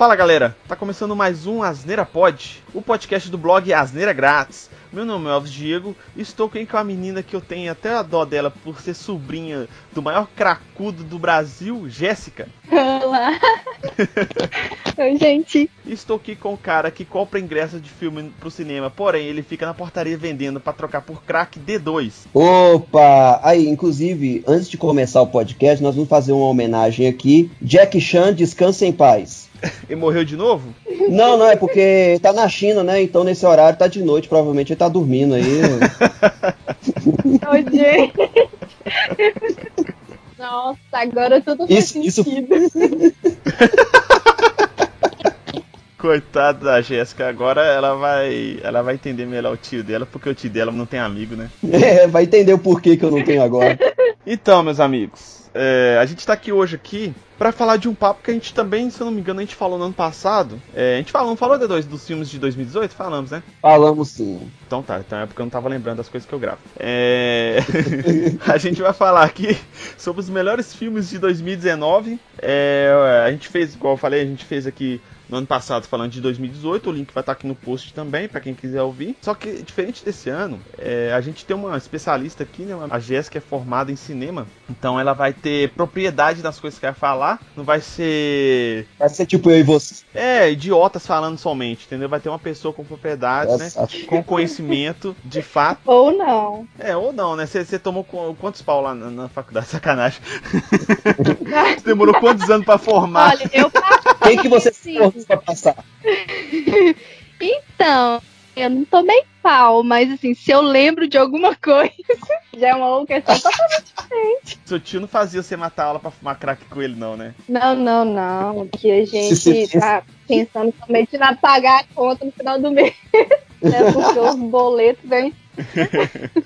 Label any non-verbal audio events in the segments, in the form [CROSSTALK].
Fala galera, tá começando mais um Asneira Pod, o podcast do blog Asneira Grátis. Meu nome é Alves Diego e estou aqui com a menina que eu tenho até a dó dela por ser sobrinha do maior cracudo do Brasil, Jéssica. Olá! [LAUGHS] Oi, gente. Estou aqui com o cara que compra ingresso de filme pro cinema, porém ele fica na portaria vendendo para trocar por crack D2. Opa! Aí, inclusive, antes de começar o podcast, nós vamos fazer uma homenagem aqui. Jack Chan, descansa em paz. Ele morreu de novo? Não, não, é porque tá na China, né? Então nesse horário tá de noite, provavelmente ele tá dormindo aí. Oi, gente. Nossa, agora tudo faz Isso- isso- sentido. Coitada da Jéssica, agora ela vai, ela vai entender melhor o tio dela, porque o tio dela não tem amigo, né? É, vai entender o porquê que eu não tenho agora. Então, meus amigos, é, a gente tá aqui hoje aqui pra falar de um papo que a gente também, se eu não me engano, a gente falou no ano passado. É, a gente falou, não falou de dois dos filmes de 2018? Falamos, né? Falamos sim. Então tá, então é porque eu não tava lembrando das coisas que eu gravo. É... [LAUGHS] a gente vai falar aqui sobre os melhores filmes de 2019. É, a gente fez, igual eu falei, a gente fez aqui no ano passado falando de 2018. O link vai estar aqui no post também, pra quem quiser ouvir. Só que, diferente desse ano, é, a gente tem uma especialista aqui, né? A Jéssica é formada em cinema. Então ela vai ter propriedade das coisas que vai falar. Não vai ser. Vai ser tipo eu e você. É, idiotas falando somente, entendeu? Vai ter uma pessoa com propriedade, né? Essa- Com conhecimento, de fato. Ou não. É, ou não, né? Você tomou qu- quantos pau lá na, na faculdade? [LAUGHS] Sacanagem. [LAUGHS] Você demorou quantos anos pra formar? Olha, eu Quem que você formou pra passar? [LAUGHS] Então, eu não tomei pau, mas assim, se eu lembro de alguma [LAUGHS] coisa, já é uma outra questão totalmente. Seu tio não fazia você matar aula pra fumar crack com ele, não, né? Não, não, não. Que a gente tá pensando somente na pagar a conta no final do mês. né? [LAUGHS] Porque os boletos vêm.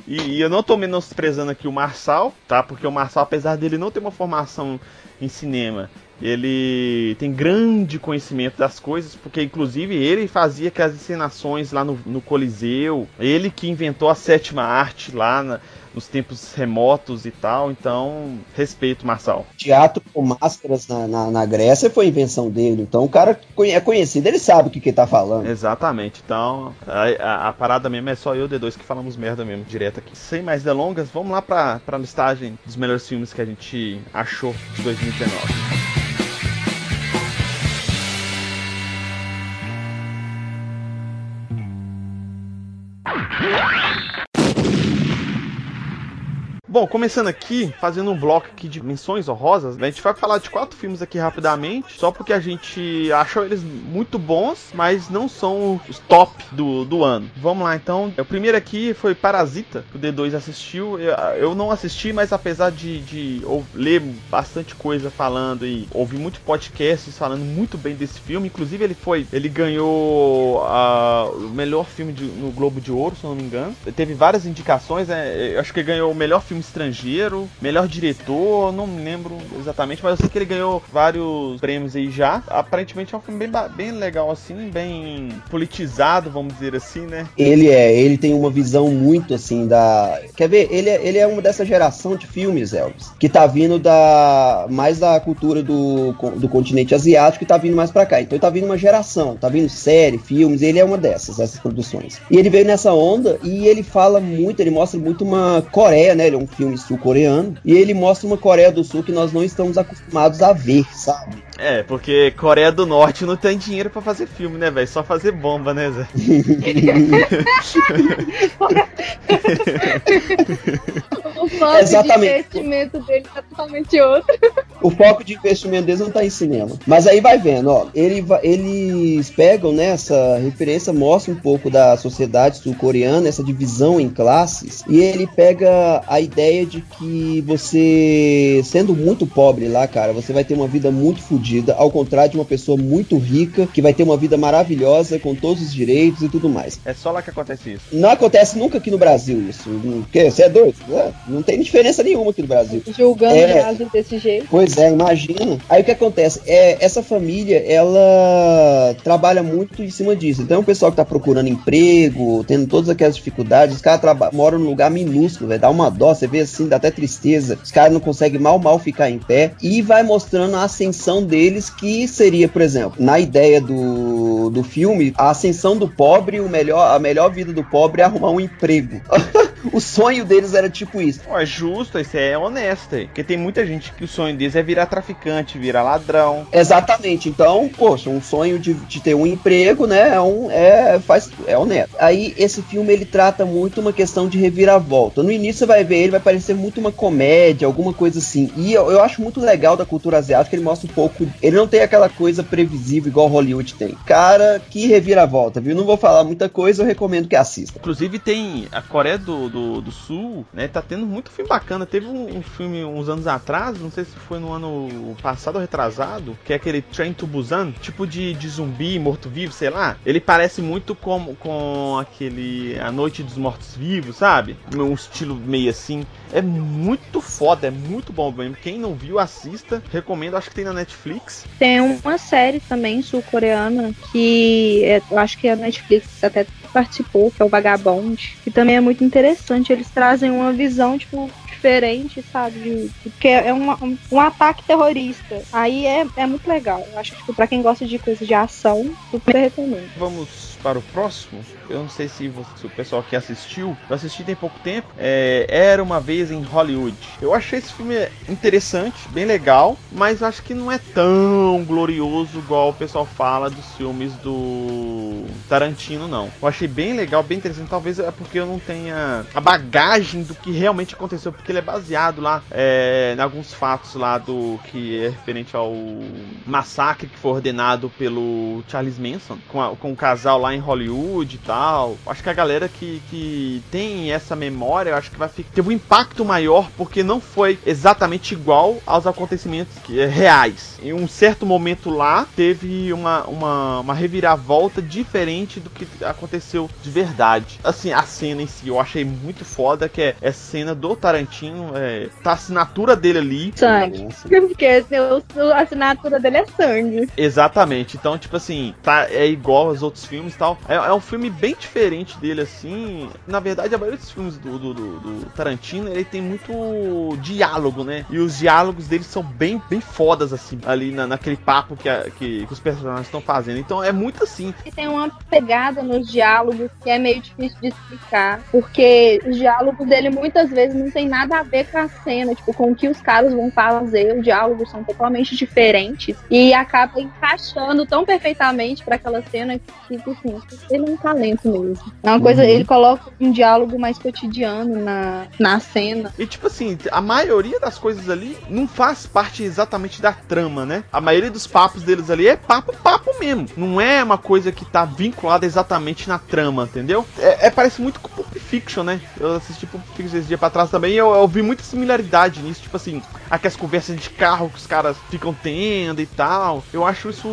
E, e eu não tô menosprezando aqui o Marçal, tá? Porque o Marçal, apesar dele não ter uma formação em cinema, ele tem grande conhecimento das coisas, porque inclusive ele fazia aquelas encenações lá no, no Coliseu, ele que inventou a sétima arte lá na- nos tempos remotos e tal, então respeito, Marçal. Teatro com máscaras na, na, na Grécia foi invenção dele. Então o cara é conhecido, ele sabe o que, que ele tá falando. Exatamente, então a, a- a parada mesmo é só eu e D2 que falamos merda mesmo, direto aqui. Sem mais delongas, vamos lá pra, pra listagem dos melhores filmes que a gente achou de 2019. Bom, começando aqui, fazendo um bloco aqui de menções honrosas, a gente vai falar de quatro filmes aqui rapidamente, só porque a gente achou eles muito bons, mas não são os top do, do ano. Vamos lá então. O primeiro aqui foi Parasita, que o D2 assistiu. Eu, eu não assisti, mas apesar de, de ou- ler bastante coisa falando e ouvir muito podcasts falando muito bem desse filme, inclusive ele foi, ele ganhou ah, o melhor filme de- no Globo de Ouro, se não me engano. Teve várias indicações, né? Eu acho que ele ganhou o melhor filme estrangeiro, melhor diretor, não me lembro exatamente, mas eu sei que ele ganhou vários prêmios aí já. Aparentemente é um filme bem, bem legal assim, bem politizado, vamos dizer assim, né? Ele é, ele tem uma visão muito assim da. Quer ver? Ele é, ele é uma dessa geração de filmes, Elvis, que tá vindo da. mais da cultura do, do continente asiático e tá vindo mais pra cá. Então tá vindo uma geração, tá vindo série, filmes, ele é uma dessas, essas produções. E ele veio nessa onda e ele fala muito, ele mostra muito uma Coreia, né? Ele é um filme sul-coreano. E ele mostra uma Coreia do Sul que nós não estamos acostumados a ver, sabe? É, porque Coreia do Norte não tem dinheiro pra fazer filme, né, velho? Só fazer bomba, né, Zé? O foco Exatamente. de investimento dele tá totalmente outro. O foco de investimento deles não tá em cinema. Mas aí vai vendo, ó. Ele, eles pegam nessa referência, mostra um pouco da sociedade sul-coreana, essa divisão em classes. E ele pega a ideia de que você, sendo muito pobre lá, cara, você vai ter uma vida muito fodida, ao contrário de uma pessoa muito rica, que vai ter uma vida maravilhosa, com todos os direitos e tudo mais. É só lá que acontece isso. Não acontece nunca aqui no Brasil isso. Porque você é doido? É, não tem diferença nenhuma aqui no Brasil. Julgando É. o Brasil desse jeito. Pois Pois é, imagina. Aí o que acontece? É, essa família, ela trabalha muito em cima disso. Então o pessoal que tá procurando emprego, tendo todas aquelas dificuldades, os caras moram num lugar minúsculo, velho. Dá uma dó, você vê assim, dá até tristeza. Os caras não conseguem mal, mal ficar em pé. E vai mostrando a ascensão deles, que seria, por exemplo, na ideia do, do filme, a ascensão do pobre, o melhor, a melhor vida do pobre é arrumar um emprego. [LAUGHS] o sonho deles era tipo isso. Pô, é justo, isso é honesto. Porque tem muita gente que o sonho deles é virar traficante, virar ladrão. Exatamente. Então, poxa, um sonho de, de ter um emprego, né? É, um, é, faz, é honesto. Aí, esse filme ele trata muito uma questão de reviravolta. No início você vai ver ele, vai parecer muito uma comédia, alguma coisa assim. E eu, eu acho muito legal da cultura asiática, ele mostra um pouco. Ele não tem aquela coisa previsível igual Hollywood tem. Cara, que reviravolta, viu? Não vou falar muita coisa, eu recomendo que assista. Inclusive tem a Coreia do, do, do Sul, né? Tá tendo muito filme bacana. Teve um, um, filme uns anos atrás, não sei se foi no ano passado ou retrasado, que é aquele Train to Busan, tipo de, de zumbi, morto-vivo, sei lá. Ele parece muito com, com aquele A Noite dos Mortos-Vivos, sabe? Um estilo meio assim. É muito foda, é muito bom mesmo. Quem não viu, assista. Recomendo, acho que tem na Netflix. Tem uma série também sul-coreana que é, eu acho que a Netflix até participou, que é o Vagabond, que também é muito interessante. Eles trazem uma visão, tipo, diferente, sabe? Porque é uma, um, um, ataque terrorista. Aí é, é muito legal. Eu acho que, tipo, pra quem gosta de coisas de ação, super recomendo. Vamos para o próximo, eu não sei se, você, se o pessoal que assistiu, eu assisti tem pouco tempo, é, Era Uma Vez em Hollywood. Eu achei esse filme interessante, bem legal, mas acho que não é tão glorioso igual o pessoal fala dos filmes do Tarantino, não. Eu achei bem legal, bem interessante, talvez é porque eu não tenha a bagagem do que realmente aconteceu, porque ele é baseado lá é, em alguns fatos lá do que é referente ao massacre que foi ordenado pelo Charles Manson, com, a, com o casal lá em Hollywood e tal. Acho que a galera que, que tem essa memória, eu acho que vai teve um impacto maior porque não foi exatamente igual aos acontecimentos que, é, reais. Em um certo momento lá, teve uma, uma, uma reviravolta diferente do que aconteceu de verdade. Assim, a cena em si eu achei muito foda, que é essa cena do Tarantino, é, tá a assinatura dele ali. Sangue. [LAUGHS] Porque a assinatura dele é sangue. Exatamente. Então, tipo assim, tá, é igual aos outros filmes tal. É, é, um filme bem diferente dele, assim. Na verdade, a maioria dos filmes do, do, do, do, Tarantino, ele tem muito diálogo, né? E os diálogos dele são bem, bem fodas, assim, ali na, naquele papo que, a, que, que, os personagens estão fazendo. Então é muito assim. E tem uma pegada nos diálogos que é meio difícil de explicar, porque os diálogos dele muitas vezes não tem nada a ver com a cena, tipo, com o que os caras vão fazer. Os diálogos são totalmente diferentes e acaba encaixando tão perfeitamente para aquela cena que, assim, ele é um talento mesmo. É uma coisa, uhum. ele coloca um diálogo mais cotidiano na, na cena. E tipo assim, a maioria das coisas ali não faz parte exatamente da trama, né? A maioria dos papos deles ali é papo, papo mesmo. Não é uma coisa que tá vinculada exatamente na trama, entendeu? É, é parece muito com Pulp Fiction, né? Eu assisti Pulp Fiction esse dia pra trás também e eu, eu vi muita similaridade nisso. Tipo assim, aquelas conversas de carro que os caras ficam tendo e tal. Eu acho isso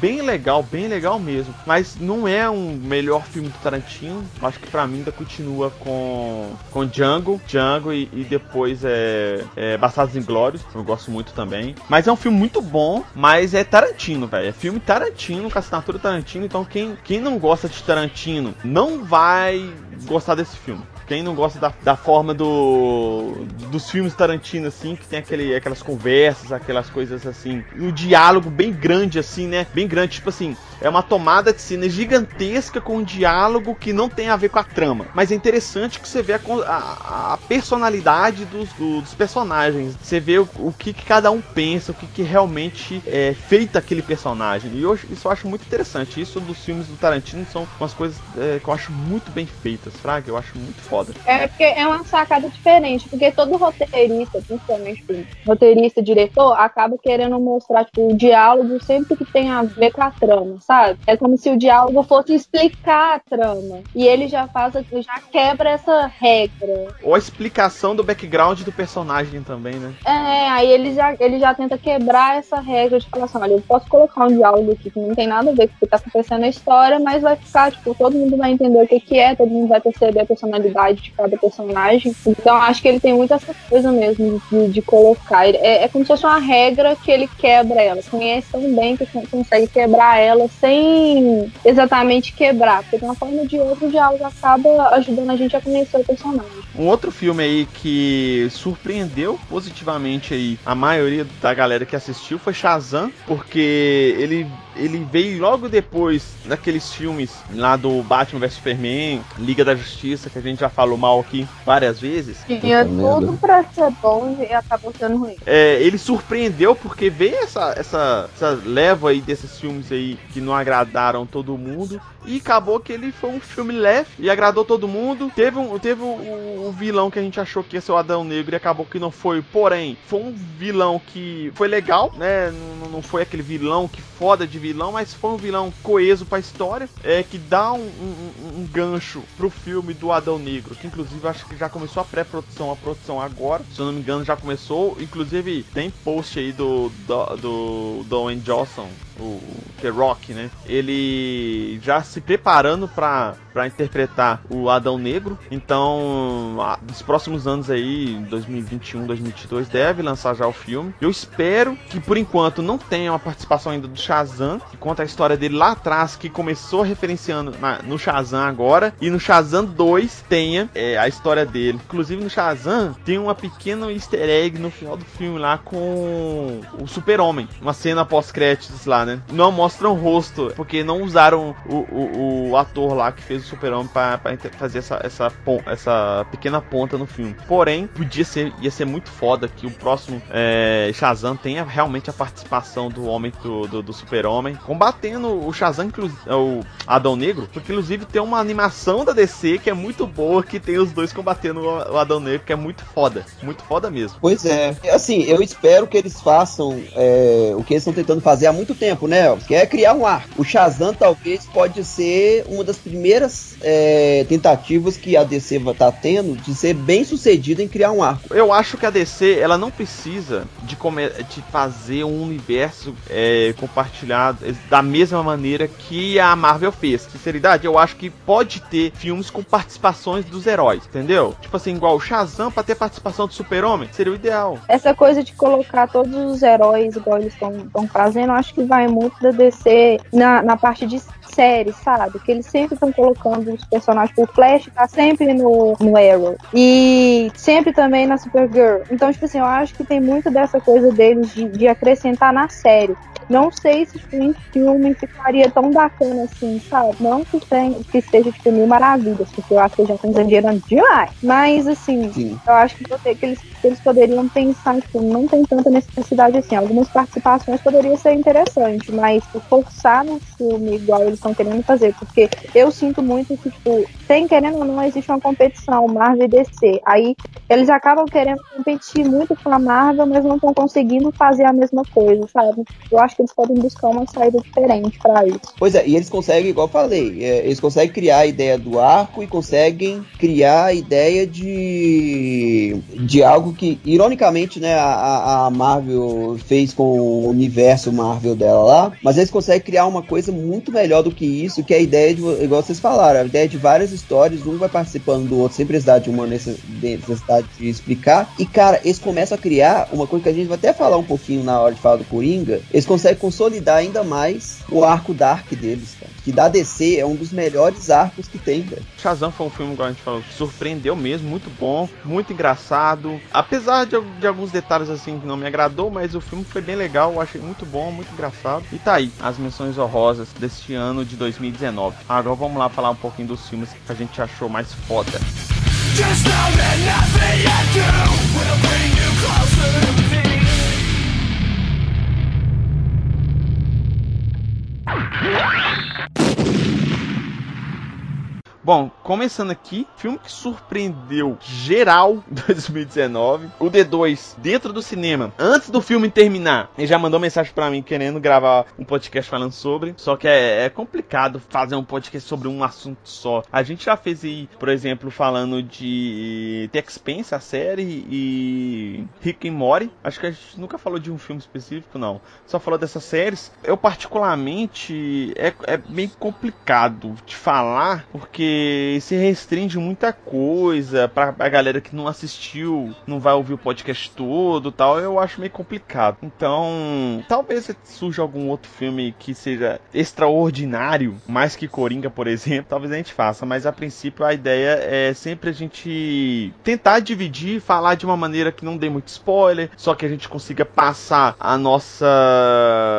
bem legal, bem legal mesmo. Mas não é um melhor filme do Tarantino. Acho que para mim ainda continua com, com Django, Django e, e depois é, é Bastardos Inglórios. Eu gosto muito também. Mas é um filme muito bom, mas é Tarantino, velho. É filme Tarantino, com assinatura Tarantino. Então quem, quem não gosta de Tarantino não vai gostar desse filme. Quem não gosta da, da forma do dos filmes Tarantino, assim, que tem aquele, aquelas conversas, aquelas coisas assim, um diálogo bem grande, assim, né? Bem grande, tipo assim, é uma tomada de cena gigantesca com um diálogo que não tem a ver com a trama. Mas é interessante que você vê a, a, a personalidade dos, do, dos personagens. Você vê o, o que, que, cada um pensa, o que, que realmente é feito aquele personagem. E eu, isso eu acho muito interessante. Isso dos filmes do Tarantino são umas coisas é, que eu acho muito bem feitas, Fraga. Eu acho muito foda. É porque é uma sacada diferente, porque todo roteirista, principalmente roteirista, diretor, acaba querendo mostrar tipo, o diálogo sempre que tem a ver com a trama sabe? É como se o diálogo fosse explicar a trama. E ele já faz, já quebra essa regra. Ou a explicação do background do personagem também, né? É, aí ele já, ele já tenta quebrar essa regra de falar assim, olha, eu posso colocar um diálogo aqui que não tem nada a ver com o que tá acontecendo na história, mas vai ficar, tipo, todo mundo vai entender o que que é, todo mundo vai perceber a personalidade personalidade de cada personagem. Então acho que ele tem muito essa coisa mesmo de, de colocar. É, é, como se fosse uma regra que ele quebra ela. Conhece tão bem que consegue quebrar ela sem exatamente quebrar. Porque de uma forma ou de outra o diálogo acaba ajudando a gente a conhecer o personagem. Um outro filme aí que surpreendeu positivamente aí a maioria da galera que assistiu foi Shazam, porque ele ele veio logo depois daqueles filmes lá do Batman vs Superman, Liga da Justiça, que a gente já falou mal aqui várias vezes. Tinha tudo pra ser bom e acabou sendo ruim. É, ele surpreendeu porque veio essa, essa, essa leva aí desses filmes aí que não agradaram todo mundo. E acabou que ele foi um filme leve e agradou todo mundo. Teve, um, teve o, o vilão que a gente achou que ia ser o Adão Negro e acabou que não foi. Porém, foi um vilão que foi legal, né? Não, não foi aquele vilão que foda de vilão, mas foi um vilão coeso pra história. É que dá um, um, um gancho pro filme do Adão Negro. Que inclusive acho que já começou a pré-produção, a produção agora. Se eu não me engano, já começou. Inclusive, tem post aí do, do, do, do Owen Johnson o The Rock, né? Ele já se preparando para interpretar o Adão Negro. Então, nos próximos anos aí, 2021, 2022, deve lançar já o filme. Eu espero que por enquanto não tenha uma participação ainda do Shazam, que conta a história dele lá atrás, que começou referenciando na, no Shazam agora, e no Shazam 2 tenha é, a história dele. Inclusive no Shazam tem uma pequena easter egg no final do filme lá com o Super-Homem, uma cena pós-créditos lá, né? Né? Não mostram o rosto, porque não usaram o, o, o ator lá que fez o Super-Homem pra, pra, fazer essa, essa, essa pequena ponta no filme. Porém, podia ser, ia ser muito foda que o próximo é, Shazam tenha realmente a participação do homem do, do, do Super-Homem, combatendo o Shazam, o Adão Negro, porque inclusive tem uma animação da DC que é muito boa, que tem os dois combatendo o Adão Negro, que é muito foda. Muito foda mesmo. Pois é. Assim, eu espero que eles façam é, o que eles estão tentando fazer há muito tempo tempo, né, Elvis? Que é criar um arco. O Shazam talvez pode ser uma das primeiras é, tentativas que a DC tá tendo de ser bem sucedida em criar um arco. Eu acho que a DC ela não precisa de, de fazer um universo é, compartilhado da mesma maneira que a Marvel fez. Sinceridade, eu acho que pode ter filmes com participações dos heróis, entendeu? Tipo assim, igual o Shazam pra ter participação do Super-Homem, seria o ideal. Essa coisa de colocar todos os heróis igual eles estão fazendo, eu acho que vai muito da DC na, na parte de série, sabe? Que eles sempre estão colocando os personagens. O Flash tá sempre no, no Arrow. E sempre também na Supergirl. Então, tipo assim, eu acho que tem muito dessa coisa deles de, de acrescentar na série. Não sei se em filme ficaria tão bacana assim, sabe? Não que, tem, que seja tipo mil maravilhas, porque eu acho que já estão exagerando demais. Mas assim, Sim. eu acho que, que, eles, que eles poderiam pensar, tipo, não tem tanta necessidade assim. Algumas participações poderiam ser interessantes, mas forçar no filme igual eles estão querendo fazer, porque eu sinto muito que, tipo, tem querendo ou não, existe uma competição, Marvel e DC. Aí eles acabam querendo competir muito com a Marvel, mas não estão conseguindo fazer a mesma coisa, sabe? Eu acho que eles podem buscar uma saída diferente para isso. Pois é, e eles conseguem, igual eu falei, é, eles conseguem criar a ideia do arco e conseguem criar a ideia de, de algo que, ironicamente, né, a, a Marvel fez com o universo Marvel dela lá, mas eles conseguem criar uma coisa muito melhor do que isso, que é a ideia de, igual vocês falaram, a ideia de várias histórias, um vai participando do outro sem precisar de uma necessidade de explicar. E, cara, eles começam a criar uma coisa que a gente vai até falar um pouquinho na hora de falar do Coringa. Eles conseguem consolidar ainda mais o arco Dark deles, cara. Que da DC é um dos melhores arcos que tem, velho. Shazam foi um filme, como a gente falou, que surpreendeu mesmo, muito bom, muito engraçado. Apesar de, de alguns detalhes assim que não me agradou, mas o filme foi bem legal, eu achei muito bom, muito engraçado. E tá aí, as menções honrosas deste ano de 2019. Agora vamos lá falar um pouquinho dos filmes que a gente achou mais foda. Just know Bom, começando aqui, filme que surpreendeu geral [LAUGHS] em 2019. O D2 dentro do cinema, antes do filme terminar, ele já mandou mensagem para mim querendo gravar um podcast falando sobre. Só que é, é, complicado fazer um podcast sobre um assunto só. A gente já fez aí, por exemplo, falando de The Expense, a série, e Rick and Morty. Acho que a gente nunca falou de um filme específico, não. Só falou dessas séries. Eu, particularmente, é, é bem complicado de falar, porque se restringe muita coisa pra a galera que não assistiu, não vai ouvir o podcast todo tal, eu acho meio complicado. Então, talvez surja algum outro filme que seja extraordinário, mais que Coringa, por exemplo, [LAUGHS] talvez a gente faça, mas a princípio a ideia é sempre a gente tentar dividir, falar de uma maneira que não dê muito spoiler, só que a gente consiga passar a nossa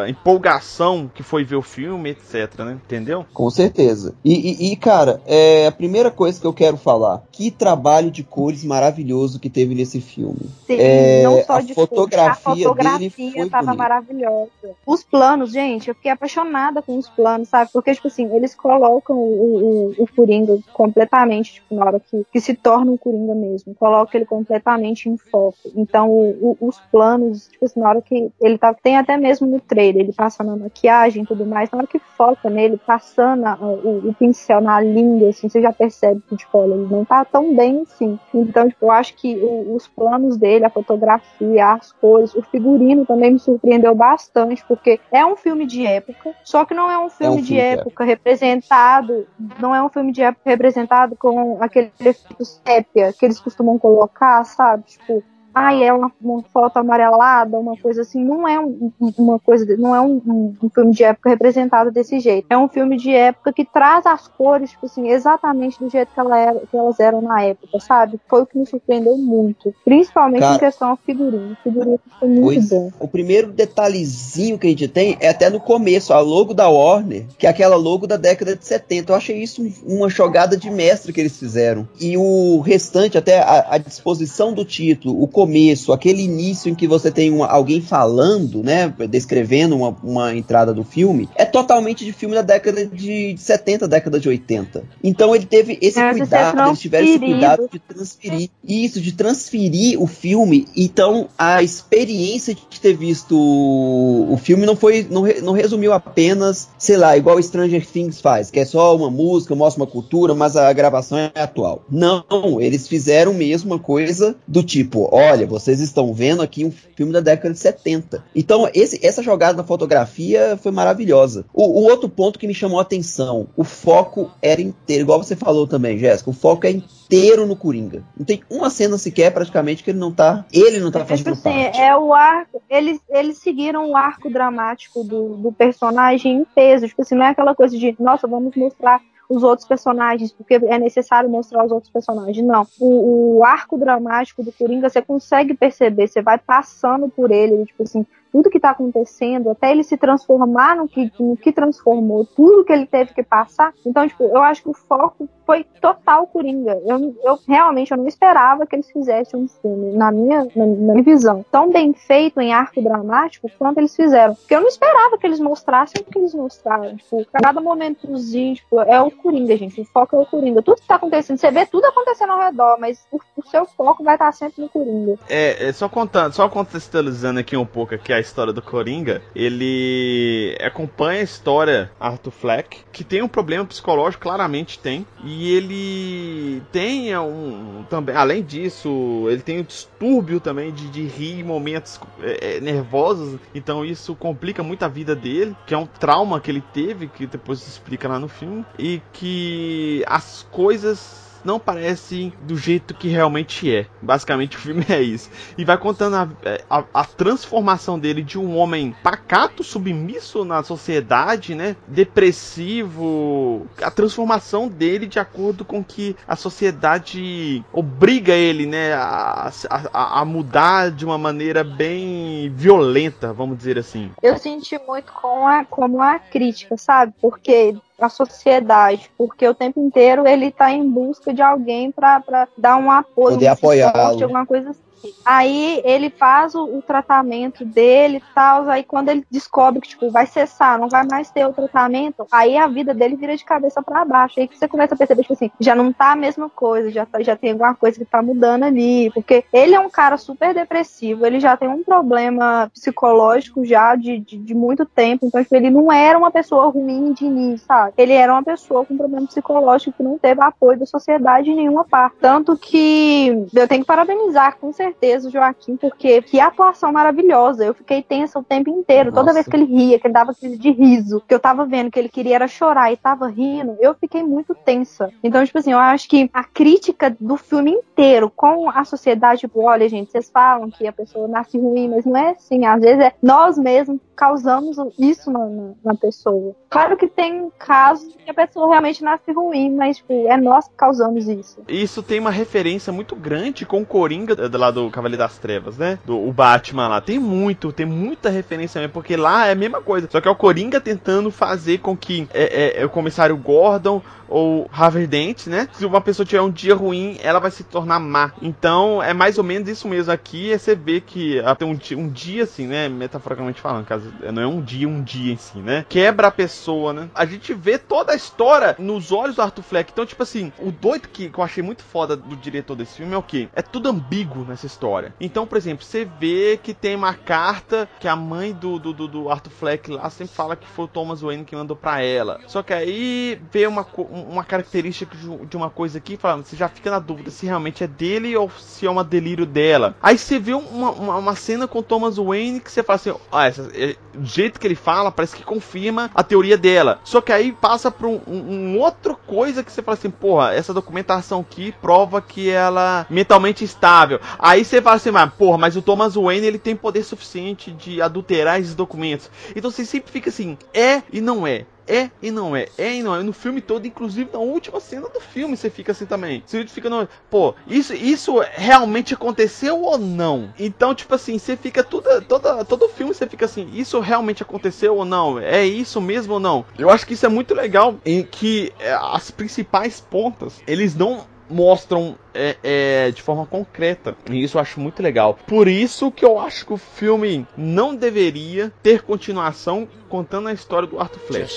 empolgação que foi ver o filme, etc, né? Entendeu? Com certeza. E, e, e, cara, é a primeira coisa que eu quero falar, que trabalho de cores maravilhoso que teve nesse filme. Sim, é, não só a de fotografia, cores, a fotografia dele foi tava bonita. maravilhosa. Os planos, gente, eu fiquei apaixonada com os planos, sabe? Porque, tipo assim, eles colocam o, o, o Coringa completamente, tipo, na hora que, que se torna um Coringa mesmo. Coloca ele completamente em foco. Então, o, o, os planos, tipo assim, na hora que ele tá. Tem até mesmo no trailer, ele passa na maquiagem e tudo mais, na hora que foca nele, passando a- o, o pincel na língua, assim, você já percebe que, tipo, olha, ele não tá tão bem assim. Então, tipo, eu acho que o- os planos dele, a fotografia, as cores, o figurino também me surpreendeu bastante, porque é um filme de época, só que não é um filme de filme de época representado, não é um filme de época representado com aquele efeito sépia que eles costumam colocar, sabe? Tipo, ai, é uma, uma foto amarelada, uma coisa assim, não é um- um- uma coisa, não é um, um- filme de época representado desse jeito. É um filme de época que traz as cores, tipo assim, exatamente do jeito que, ela era- que elas eram na época, sabe? Foi o que me surpreendeu muito. Principalmente Cara, em questão ao figurino. O figurino foi muito bom. o primeiro detalhezinho que a gente tem é até no começo, a logo da Warner, que é aquela logo da década de 70. Eu achei isso um- uma jogada de mestre que eles fizeram. E o restante, até a, a disposição do título, o começo, aquele início em que você tem uma- alguém falando, né, descrevendo uma, uma entrada do filme, é totalmente de filme da década de 70, década de 80. Então ele teve esse cuidado, eles tiveram esse cuidado de transferir isso, de transferir o filme. Então a experiência de ter visto o, filme não foi, não, não resumiu apenas, sei lá, igual Stranger Things faz, que é só uma música, mostra uma cultura, mas a gravação é atual. Não, eles fizeram mesmo uma coisa do tipo, olha, vocês estão vendo aqui um filme da década de 70. Então esse, essa jogada na fotografia foi maravilhosa. O, o outro ponto que me chamou a atenção, o foco era inteiro, igual você falou também, Jéssica, o foco é inteiro no Coringa. Não tem uma cena sequer praticamente que ele não tá, ele não tá É, tipo fazendo assim, parte. é o arco. Eles, eles seguiram o arco dramático do, do personagem em peso. Tipo assim, não é aquela coisa de, nossa, vamos mostrar os outros personagens, porque é necessário mostrar os outros personagens. Não. O, o arco dramático do Coringa, você consegue perceber, você vai passando por ele, tipo assim, tudo que tá acontecendo, até ele se transformar no que, no que transformou, tudo que ele teve que passar. Então, tipo, eu acho que o foco foi total Coringa. Eu, eu realmente eu não esperava que eles fizessem um filme, na minha, na, na minha visão, tão bem feito em arco dramático quanto eles fizeram. Porque eu não esperava que eles mostrassem o que eles mostraram. Tipo, cada momentozinho, tipo, é o Coringa, gente. O foco é o Coringa. Tudo que tá acontecendo, você vê tudo acontecendo ao redor, mas o, o seu foco vai estar sempre no Coringa. É, é, só contando, só contextualizando aqui um pouco aqui a história do Coringa, ele acompanha a história Arthur Fleck, que tem um problema psicológico, claramente tem, e ele tem um também, além disso, ele tem um distúrbio também de, de rir em momentos é, é, nervosos, então isso complica muito a vida dele, que é um trauma que ele teve, que depois se explica lá no filme, e que as coisas não parecem do jeito que realmente é. Basicamente o filme é isso. E vai contando a, a, a transformação dele de um homem pacato, submisso na sociedade, né? Depressivo. A transformação dele de acordo com que a sociedade obriga ele, né? A, a, a mudar de uma maneira bem violenta, vamos dizer assim. Eu senti muito com a, como a crítica, sabe? Porque a sociedade, porque o tempo inteiro ele tá em busca de alguém para dar um apoio, Poder um suporte, alguma coisa assim. Aí ele faz o, o tratamento dele e tal, aí quando ele descobre que tipo, vai cessar, não vai mais ter o tratamento, aí a vida dele vira de cabeça para baixo. Aí que você começa a perceber, tipo assim, já não tá a mesma coisa, já, tá, já tem alguma coisa que tá mudando ali, porque ele é um cara super depressivo, ele já tem um problema psicológico já de, de, de muito tempo, então tipo, ele não era uma pessoa ruim de início, sabe? Ele era uma pessoa com problema psicológico que não teve apoio da sociedade em nenhuma parte. Tanto que eu tenho que parabenizar, com certeza certeza o Joaquim, porque que atuação maravilhosa. Eu fiquei tensa o tempo inteiro. Toda Nossa. vez que ele ria, que ele dava crise de riso, que eu tava vendo que ele queria era chorar e tava rindo, eu fiquei muito tensa. Então, tipo assim, eu acho que a crítica do filme inteiro com a sociedade, tipo, olha, gente, vocês falam que a pessoa nasce ruim, mas não é assim. Às vezes é nós mesmos causamos isso na, na- pessoa. Claro que tem casos que a pessoa realmente nasce ruim, mas tipo, é nós que causamos isso. Isso tem uma referência muito grande com o Coringa lá do Cavaleiro das Trevas, né? Do o Batman lá. Tem muito, tem muita referência mesmo, porque lá é a mesma coisa. Só que é o Coringa tentando fazer com que é, é, é o comissário Gordon ou Harvey Dent, né? Se uma pessoa tiver um dia ruim, ela vai se tornar má. Então é mais ou menos isso mesmo aqui. É você vê que ela tem um, um dia assim, né? Metaforicamente falando, caso não é um dia, um dia em si, né? Quebra a pessoa, né? A gente vê toda a história nos olhos do Arthur Fleck. Então, tipo assim, o doido que, que eu achei muito foda do diretor desse filme é o quê? É tudo ambíguo nessa história. Então, por exemplo, você vê que tem uma carta que a mãe do, do, do, do Arthur Fleck lá sempre fala que foi o Thomas Wayne que mandou pra ela. Só que aí vê uma, uma característica de uma coisa aqui, falando, você já fica na dúvida se realmente é dele ou se é uma delírio dela. Aí você vê uma, uma, uma cena com Thomas Wayne que você fala assim, ah, essa, é- o jeito que ele fala parece que confirma a teoria dela. Só que aí passa pra um, um, um outro coisa que você fala assim, porra, essa documentação aqui prova que ela é mentalmente estável. Aí você fala assim, mas, porra, mas o Thomas Wayne ele tem poder suficiente de adulterar esses documentos. Então você sempre fica assim, é e não é. É e não é, é e não é. No filme todo, inclusive na última cena do filme, você fica assim também. Você fica no. Pô, isso, isso realmente aconteceu ou não? Então, tipo assim, você fica toda, toda, todo filme você fica assim, isso realmente aconteceu ou não? É isso mesmo ou não? Eu acho que isso é muito legal em que é, as principais pontas, eles não mostram é, é, de forma concreta. E isso eu acho muito legal. Por isso que eu acho que o filme não deveria ter continuação contando a história do Arthur Fleck.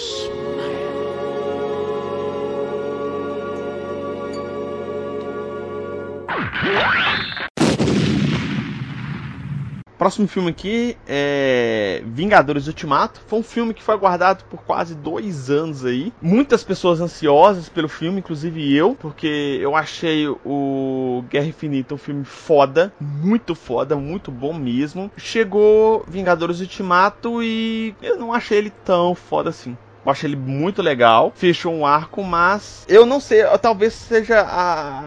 Próximo filme aqui é Vingadores Ultimato. Foi um filme que foi aguardado por quase dois anos aí. Muitas pessoas ansiosas pelo filme, inclusive eu, porque eu achei o Guerra Infinita um filme foda, muito foda, muito bom mesmo. Chegou Vingadores Ultimato e eu não achei ele tão foda assim. Eu achei ele muito legal, fechou um arco, mas eu não sei, talvez seja a,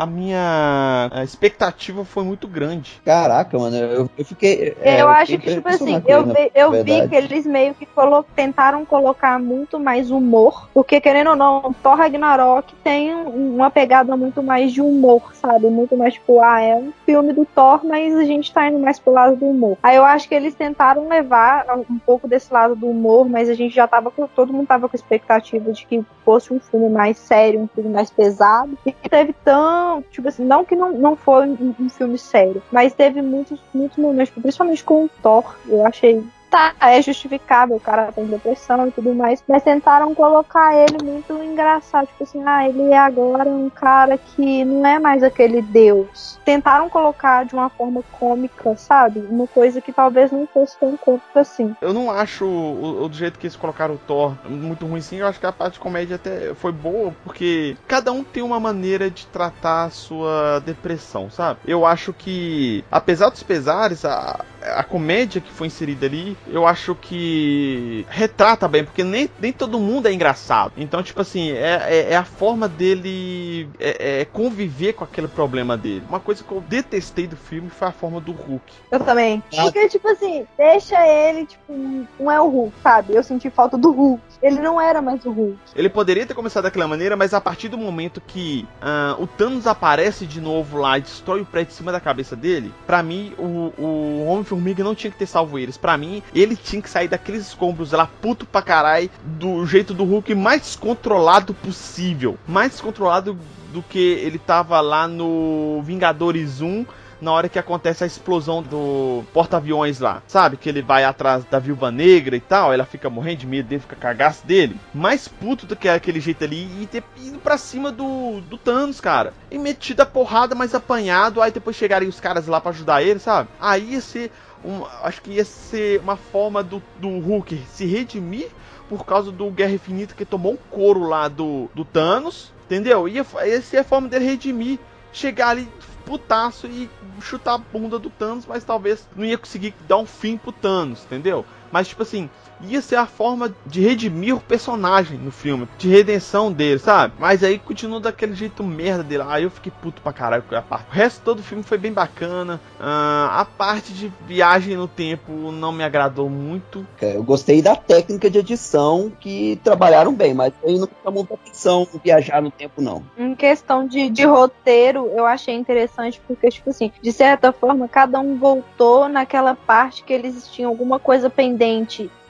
a, a minha a expectativa foi muito grande. Caraca, mano, eu, eu fiquei. é, eu acho fiquei que, tipo assim, eu, vi, eu vi que eles meio que colo tentaram colocar muito mais humor, porque querendo ou não, Thor Ragnarok tem um- uma pegada muito mais de humor, sabe? Muito mais tipo, ah, é um filme do Thor, mas a gente tá indo mais pro lado do humor. Aí eu acho que eles tentaram levar um pouco desse lado do humor, mas a gente já tava com, todo mundo tava com expectativa de que fosse um filme mais sério, um filme mais pesado. E teve tão, tipo assim, não que não, não foi um, um filme sério, mas teve muitos, muitos momentos, tipo, principalmente com o Thor, eu achei. Tá, é justificável, o cara tem depressão e tudo mais, mas tentaram colocar ele muito engraçado, tipo assim, ah, ele é agora um cara que não é mais aquele deus. Tentaram colocar de uma forma cômica, sabe? Uma coisa que talvez não fosse tão cômica assim. Eu não acho o, o do jeito que eles colocaram o Thor muito ruim sim. Eu acho que a parte de comédia até foi boa, porque cada um tem uma maneira de tratar a sua depressão, sabe? Eu acho que, apesar dos pesares, a, a comédia que foi inserida ali, eu acho que retrata bem, porque nem, nem todo mundo é engraçado. Então, tipo assim, é, é, é a forma dele é, é conviver com aquele problema dele. Uma coisa que eu detestei do filme foi a forma do Hulk. Eu também. Porque, tipo assim, deixa ele, tipo, não é o Hulk, sabe? Eu senti falta do Hulk. Ele não era mais o Hulk. Ele poderia ter começado daquela maneira, mas a partir do momento que ah, o Thanos aparece de novo lá e destrói o prédio em cima da cabeça dele, pra mim o, o Homem-Formiga não tinha que ter salvo eles. Pra mim, ele tinha que sair daqueles escombros lá, puto pra caralho, do jeito do Hulk mais descontrolado possível. Mais descontrolado do que ele tava lá no Vingadores 1 na hora que acontece a explosão do porta-aviões lá. Sabe? Que ele vai atrás da viúva negra e tal, ela fica morrendo de medo dele, fica cagaço dele. Mais puto do que aquele jeito ali e ter ido pra cima do, do Thanos, cara. E metido a porrada, mas apanhado, aí depois chegarem os caras lá pra ajudar ele, sabe? Aí ia ser. Um, acho que ia ser uma forma do, do Hulk se redimir por causa do Guerra Infinita que tomou um couro lá do, do Thanos, entendeu? Ia, ia ser a forma dele redimir chegar ali putaço e chutar a bunda do Thanos, mas talvez não ia conseguir dar um fim pro Thanos, entendeu? Mas, tipo assim, ia ser a forma de redimir o personagem no filme, de redenção dele, sabe? Mas aí continua daquele jeito merda dele. Aí eu fiquei puto pra caralho com a parte. O resto todo o filme foi bem bacana. Uh, a parte de viagem no tempo não me agradou muito. É, eu gostei da técnica de edição que trabalharam bem, mas aí não chamou atenção viajar no tempo, não. Em questão de, de roteiro, eu achei interessante porque, tipo assim, de certa forma, cada um voltou naquela parte que eles tinham alguma coisa pendente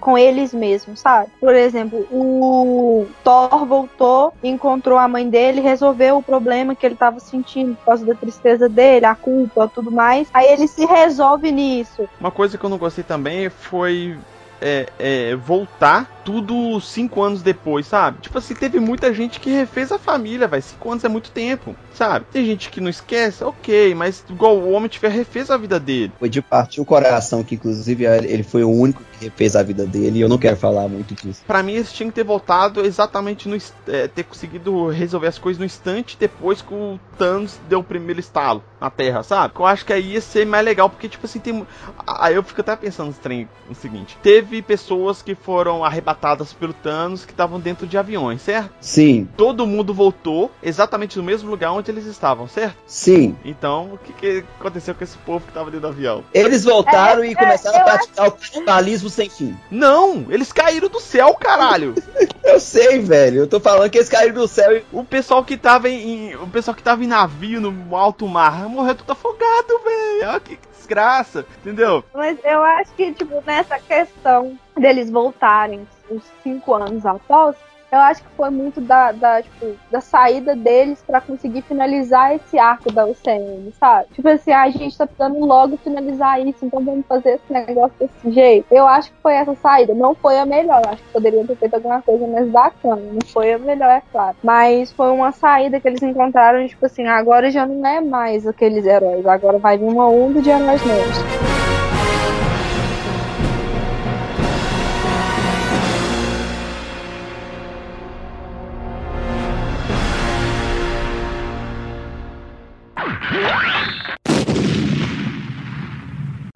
com eles mesmos, sabe? Por exemplo, o Thor voltou, encontrou a mãe dele, resolveu o problema que ele estava sentindo por causa da tristeza dele, a culpa, tudo mais. Aí ele se resolve nisso. Uma coisa que eu não gostei também foi é, é, voltar tudo cinco anos depois, sabe? Tipo assim, teve muita gente que refez a família, vai. Cinco anos é muito tempo, sabe? Tem gente que não esquece, ok, mas igual o Homem Ferro refez a vida dele. Foi de partir o coração, que inclusive ele foi o único refez a vida dele, e eu não quero falar muito disso. Pra mim, eles tinham que ter voltado exatamente no. É, ter conseguido resolver as coisas no instante depois que o Thanos deu o primeiro estalo na Terra, sabe? Eu acho que aí ia ser mais legal, porque, tipo assim, tem. Aí eu fico até pensando no, trem, no seguinte: teve pessoas que foram arrebatadas pelo Thanos que estavam dentro de aviões, certo? Sim. Todo mundo voltou exatamente no mesmo lugar onde eles estavam, certo? Sim. Então, o que, que aconteceu com esse povo que estava dentro do avião? Eles voltaram é, e começaram a praticar acho... o canibalismo sem fim. Não, eles caíram do céu, caralho. [LAUGHS] eu sei, velho. Eu tô falando que eles caíram do céu e... O pessoal que tava em, o pessoal que tava em navio no alto mar morreu tudo afogado, velho. Olha que desgraça, entendeu? Mas eu acho que, tipo, nessa questão deles voltarem uns cinco anos após, eu acho que foi muito da, da, tipo, da saída deles para conseguir finalizar esse arco da UCM, sabe? Tipo assim, a gente tá precisando logo finalizar isso, então vamos fazer esse negócio desse jeito. Eu acho que foi essa saída. Não foi a melhor, acho que poderiam ter feito alguma coisa mais bacana. Não foi a melhor, é claro. Mas foi uma saída que eles encontraram, tipo assim, agora já não é mais aqueles heróis, agora vai vir uma onda de heróis novos.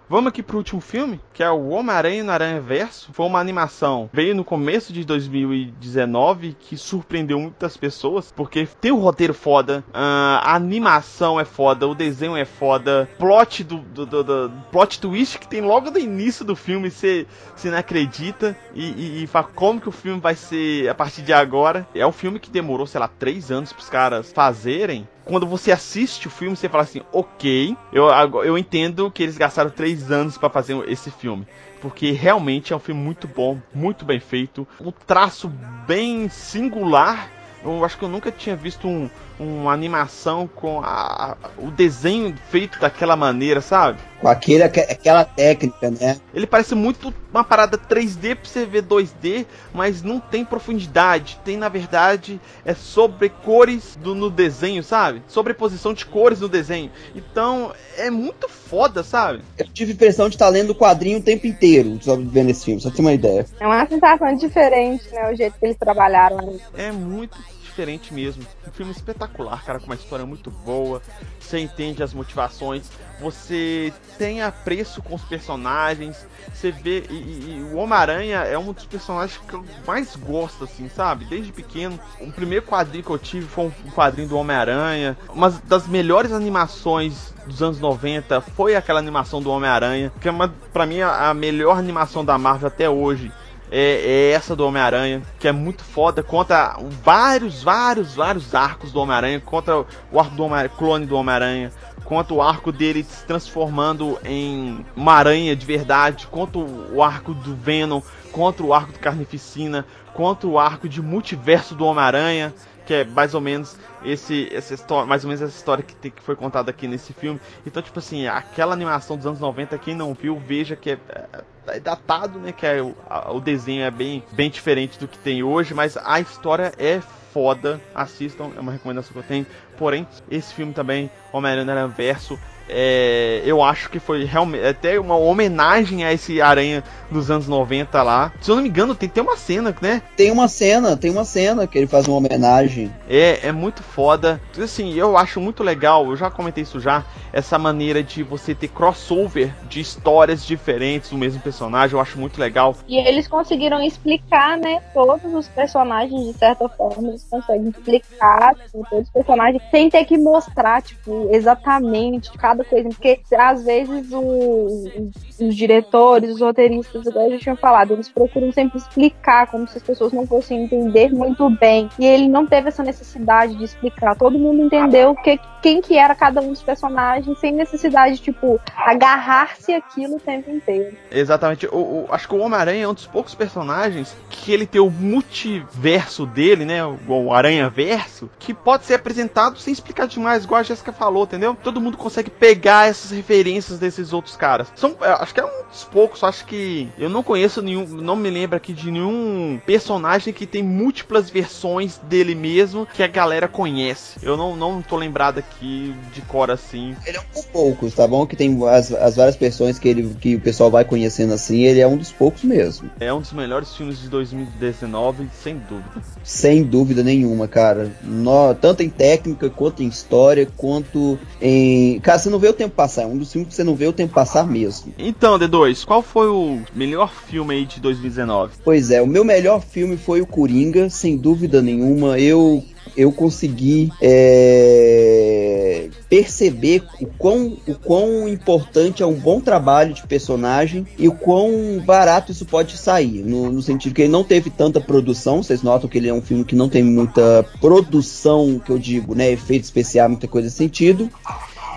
Vamos aqui pro último filme, que é o Homem-Aranha no Aranha Verso. Foi uma animação, veio no começo de 2019, que surpreendeu muitas pessoas, porque tem o um roteiro foda, a animação é foda, o desenho é foda, plot do, do, do, do plot twist que tem logo no início do filme, você, você não acredita, e, e, e fala como que o filme vai ser a partir de agora. É um filme que demorou, sei lá, três anos pros caras fazerem, quando você assiste o filme, você fala assim, ok, eu, eu entendo que eles gastaram três anos para fazer esse filme. Porque realmente é um filme muito bom, muito bem feito, um traço bem singular. Eu acho que eu nunca tinha visto um, uma animação com a, o desenho feito daquela maneira, sabe? Com aquele, aquela técnica, né? Ele parece muito uma parada 3D pra você ver 2D, mas não tem profundidade. Tem, na verdade, é sobre cores do, no desenho, sabe? Sobreposição de cores no desenho. Então, é muito foda, sabe? Eu tive a impressão de estar lendo o quadrinho o tempo inteiro, só vendo esse filme, só ter uma ideia. É uma sensação diferente, né? O jeito que eles trabalharam ali. É muito diferente mesmo. Um filme espetacular, cara, com uma história muito boa. Você entende as motivações, você tem apreço com os personagens, você vê. E, e, e o Homem-Aranha é um dos personagens que eu mais gosto, assim, sabe? Desde pequeno. O primeiro quadrinho que eu tive foi um quadrinho do Homem-Aranha. Uma das melhores animações dos anos 90 foi aquela animação do Homem-Aranha, que é uma, pra mim a melhor animação da Marvel até hoje é, é essa do Homem-Aranha, que é muito foda, conta vários, vários, vários arcos do Homem-Aranha, contra o arco do Homem clone do Homem-Aranha, conta o arco dele se transformando em uma aranha de verdade, conta o arco do Venom, contra o arco do Carnificina, contra o arco de multiverso do Homem-Aranha, que é mais ou menos esse essa história, mais ou menos essa história que, te, que foi contada aqui nesse filme. Então, tipo assim, aquela animação dos anos 90, quem não viu, veja que é, é datado, né, que é, o, a, o desenho é bem, bem diferente do que tem hoje, mas a história é foda, assistam, é uma recomendação que eu tenho. Porém, esse filme também, Homem-Aranha Verso, É, eu acho que foi realmente até uma homenagem a esse Aranha dos anos 90 lá. Se eu não me engano, tem, tem uma cena, né? Tem uma cena, tem uma cena que ele faz uma homenagem. É, é muito foda. Assim, eu acho muito legal, eu já comentei isso já, essa maneira de você ter crossover de histórias diferentes do mesmo personagem, eu acho muito legal. E eles conseguiram explicar, né, todos os personagens de certa forma, eles conseguem explicar tipo, todos os personagens sem ter que mostrar, tipo, exatamente cada coisa, porque às vezes o, os diretores, os roteiristas, igual eu já tinha falado, eles procuram sempre explicar como se as pessoas não fossem entender muito bem. E ele não teve essa necessidade de explicar. Todo mundo entendeu que, quem que era cada um dos personagens sem necessidade de, tipo, agarrar-se aquilo o tempo inteiro. Exatamente. O, o acho que o Homem-Aranha é um dos poucos personagens que ele tem o multiverso dele, né? O, o Aranha-verso, que pode ser apresentado sem explicar demais, igual a Jéssica falou, entendeu? Todo mundo consegue pegar essas referências desses outros caras. São, é, acho que é um dos poucos, acho que eu não conheço nenhum, não me lembro aqui de nenhum personagem que tem múltiplas versões dele mesmo que a galera conhece. Eu não, não tô lembrado aqui de cor assim. Ele é um dos poucos, tá bom? Que tem as, as várias versões que, ele, que o pessoal vai conhecendo assim, ele é um dos poucos mesmo. É um dos melhores filmes de 2019, sem dúvida. Sem dúvida nenhuma, cara. No, tanto em técnica, quanto em história, quanto em. Cara, você não vê o tempo passar. É um dos filmes que você não vê o tempo passar mesmo. Então, D2, qual foi o melhor filme aí de 2019? Pois é, o meu melhor filme foi o Coringa, sem dúvida nenhuma. Eu eu consegui é, perceber o quão, o quão importante é um bom trabalho de personagem e o quão barato isso pode sair. No, no, sentido que ele não teve tanta produção. Vocês notam que ele é um filme que não tem muita produção, que eu digo, né? Efeito especial, muita coisa nesse sentido.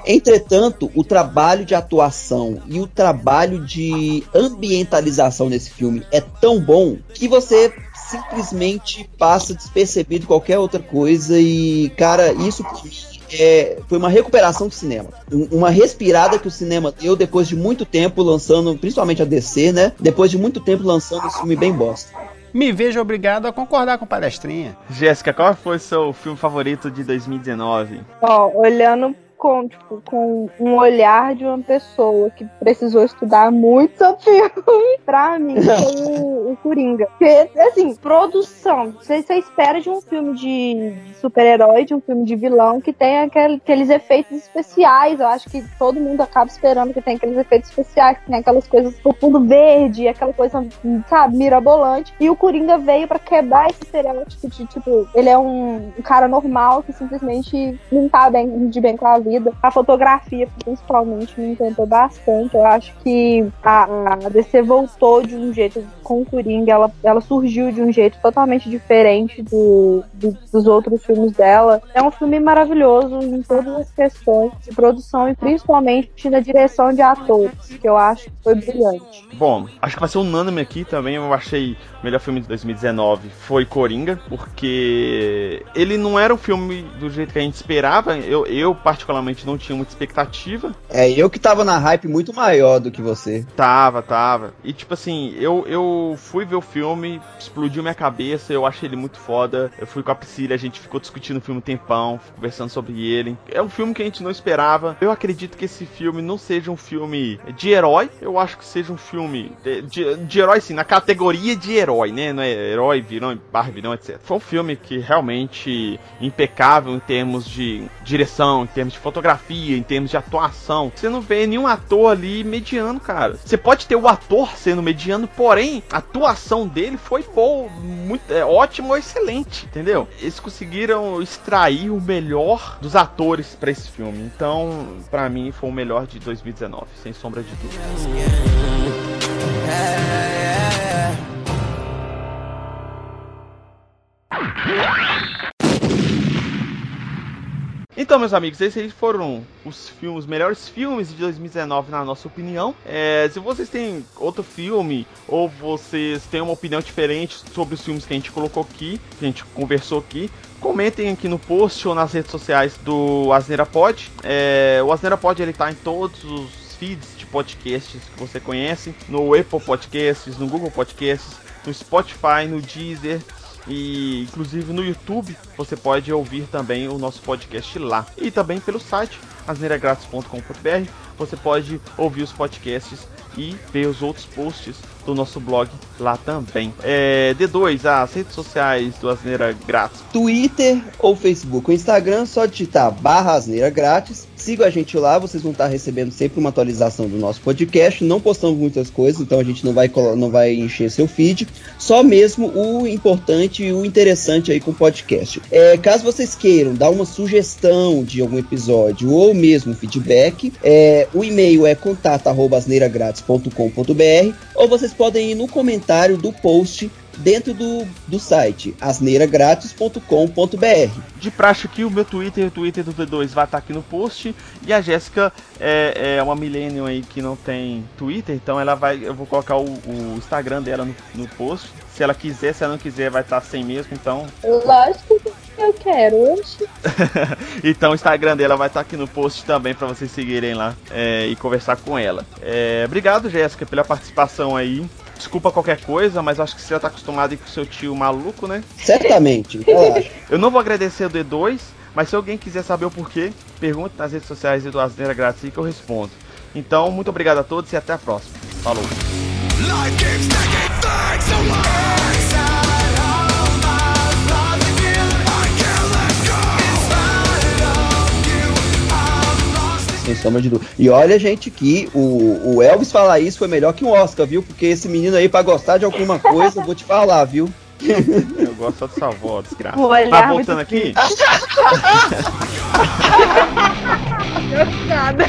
Entretanto, o trabalho de atuação e o trabalho de ambientalização nesse filme é tão bom que você simplesmente passa despercebido qualquer outra coisa e, cara, isso é, foi uma recuperação do cinema. Uma respirada que o cinema deu depois de muito tempo lançando, principalmente a DC, né? Depois de muito tempo lançando esse filme bem bosta. Me vejo obrigado a concordar com palestrinha. Jéssica, qual foi o seu filme favorito de 2019? Ó, olhando com, tipo, com um olhar de uma pessoa que precisou estudar muito sobre [LAUGHS] filme, pra mim, foi o, Coringa. Porque, assim, produção. Você, você espera de um filme de, super-herói, de um filme de vilão, que tem aquele, aqueles efeitos especiais. Eu acho que todo mundo acaba esperando que tenha aqueles efeitos especiais, que tem aquelas coisas pro fundo verde, aquela coisa, sabe, mirabolante. E o Coringa veio para quebrar esse estereótipo de, tipo, ele é um, cara normal que simplesmente não tá bem, de bem com a vida vida. A fotografia, principalmente, me encantou bastante. Eu acho que a, a DC voltou de um jeito com o Coringa, ela, ela surgiu de um jeito totalmente diferente do, do, dos outros filmes dela. É um filme maravilhoso em todas as questões de produção e principalmente na direção de atores, que eu acho que foi brilhante. Bom, acho que vai ser unânime aqui também. Eu achei o melhor filme de 2019 foi Coringa, porque ele não era um filme do jeito que a gente esperava. Eu, eu particularmente particularmente não tinha muita expectativa. É, eu que tava na hype muito maior do que você. Tava, tava. E tipo assim, eu, eu fui ver o filme, explodiu minha cabeça, eu achei ele muito foda. Eu fui com a Priscila, a gente ficou discutindo o filme um tempão, conversando sobre ele. É um filme que a gente não esperava. Eu acredito que esse filme não seja um filme de herói, eu acho que seja um filme de, de, de herói, sim, na categoria de herói, né? Não é herói, vilão, barra vilão, etc. Foi um filme que realmente impecável em termos de direção, em termos de fotografia, em termos de atuação. Você não vê nenhum ator ali mediano, cara. Você pode ter o ator sendo mediano, porém, a atuação dele foi pô, muito é, ótimo excelente, entendeu? Eles conseguiram extrair o melhor dos atores para esse filme. Então, para mim, foi o melhor de 2019, sem sombra de dúvida. Então, meus amigos, esses foram os filmes, melhores filmes de 2019, na nossa opinião. É, se vocês têm outro filme, ou vocês têm uma opinião diferente sobre os filmes que a gente colocou aqui, que a gente conversou aqui, comentem aqui no post ou nas redes sociais do Asneira Pod. É, o Asneira Pod ele tá em todos os feeds de podcasts que você conhece, no Apple Podcasts, no Google Podcasts, no Spotify, no Deezer, e inclusive no YouTube você pode ouvir também o nosso podcast lá. E também pelo site asneiragratis.com.br, você pode ouvir os podcasts e ver os outros posts do nosso blog lá também. É, D2, as redes sociais do Asneira Grátis. Twitter ou Facebook. O Instagram, só digitar barra Asneira Grátis. Siga a gente lá, vocês vão estar recebendo sempre uma atualização do nosso podcast. Não postamos muitas coisas, então a gente não vai, não vai encher seu feed. Só mesmo o importante e o interessante aí com o podcast. É, caso vocês queiram dar uma sugestão de algum episódio ou mesmo feedback, é, o e-mail é contato.asneiragratis.com.br ou vocês podem ir no comentário do post dentro do, do site asneiragratis.com.br. De praxe aqui, o meu Twitter e o Twitter do V2 vai estar aqui no post. E a Jéssica é, é, uma millennium aí que não tem Twitter, então ela vai. Eu vou colocar o, o Instagram dela no, no, post. Se ela quiser, se ela não quiser, vai estar sem mesmo, então. Lógico que eu quero. [LAUGHS] então o Instagram dela vai estar aqui no post também para vocês seguirem lá é, e conversar com ela. É, obrigado, Jéssica, pela participação aí. Desculpa qualquer coisa, mas acho que você já tá acostumado com seu tio maluco, né? Certamente, [LAUGHS] eu não vou agradecer o D2, mas se alguém quiser saber o porquê, pergunte nas redes sociais do Asneira Grátis que eu respondo. Então, muito obrigado a todos e até a próxima. Falou! Sem sombra de dúvida. E olha, gente, que o, o Elvis falar isso foi melhor que um Oscar, viu? Porque esse menino aí, pra gostar de alguma coisa, eu vou te falar, viu? Eu gosto da sua voz, desgraça. Tá voltando aqui? [LAUGHS] Nada.